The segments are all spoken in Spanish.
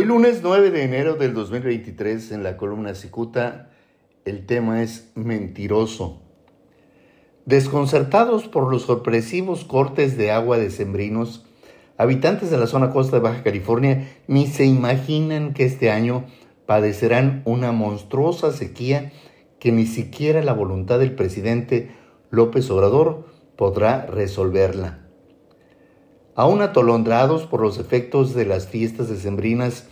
Hoy lunes 9 de enero del 2023 en la columna Cicuta el tema es mentiroso. Desconcertados por los sorpresivos cortes de agua de sembrinos, habitantes de la zona costa de Baja California ni se imaginan que este año padecerán una monstruosa sequía que ni siquiera la voluntad del presidente López Obrador podrá resolverla. Aún atolondrados por los efectos de las fiestas decembrinas,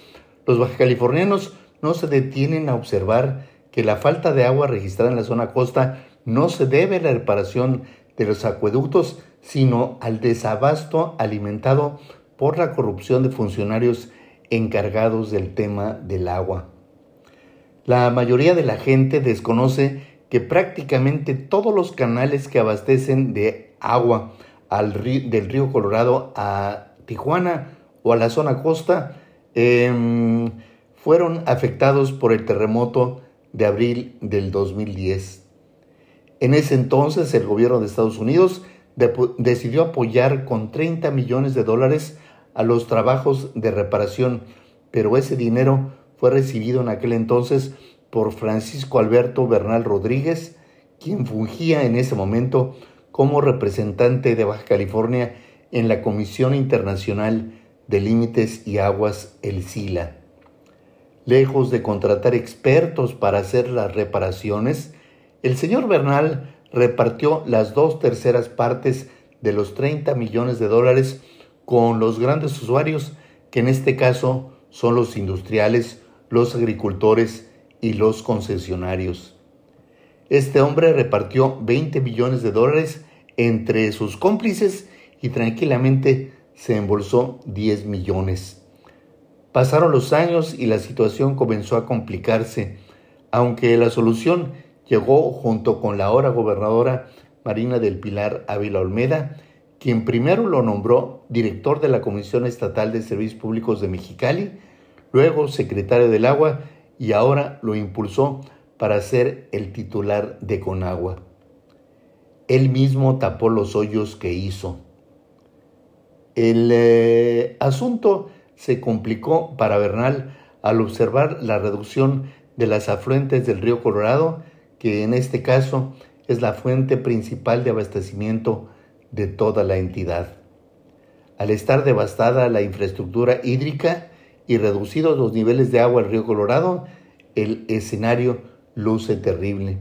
los bajacalifornianos no se detienen a observar que la falta de agua registrada en la zona costa no se debe a la reparación de los acueductos, sino al desabasto alimentado por la corrupción de funcionarios encargados del tema del agua. La mayoría de la gente desconoce que prácticamente todos los canales que abastecen de agua al del río Colorado a Tijuana o a la zona costa em, fueron afectados por el terremoto de abril del 2010. En ese entonces el gobierno de Estados Unidos decidió apoyar con 30 millones de dólares a los trabajos de reparación, pero ese dinero fue recibido en aquel entonces por Francisco Alberto Bernal Rodríguez, quien fungía en ese momento como representante de Baja California en la Comisión Internacional de Límites y Aguas, el SILA. Lejos de contratar expertos para hacer las reparaciones, el señor Bernal repartió las dos terceras partes de los 30 millones de dólares con los grandes usuarios, que en este caso son los industriales, los agricultores y los concesionarios. Este hombre repartió 20 millones de dólares entre sus cómplices y tranquilamente se embolsó 10 millones. Pasaron los años y la situación comenzó a complicarse, aunque la solución llegó junto con la ahora gobernadora Marina del Pilar Ávila Olmeda, quien primero lo nombró director de la Comisión Estatal de Servicios Públicos de Mexicali, luego secretario del Agua y ahora lo impulsó para ser el titular de Conagua. Él mismo tapó los hoyos que hizo. El eh, asunto se complicó para Bernal al observar la reducción de las afluentes del río Colorado, que en este caso es la fuente principal de abastecimiento de toda la entidad. Al estar devastada la infraestructura hídrica y reducidos los niveles de agua del río Colorado, el escenario luce terrible.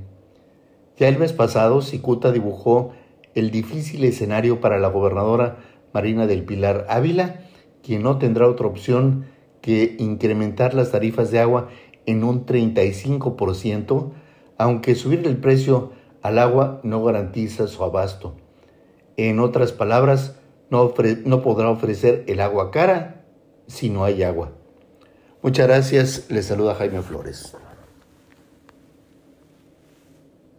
Ya el mes pasado, Cicuta dibujó el difícil escenario para la gobernadora Marina del Pilar Ávila, quien no tendrá otra opción que incrementar las tarifas de agua en un 35%, aunque subir el precio al agua no garantiza su abasto. En otras palabras, no, no podrá ofrecer el agua cara si no hay agua. Muchas gracias, les saluda Jaime Flores.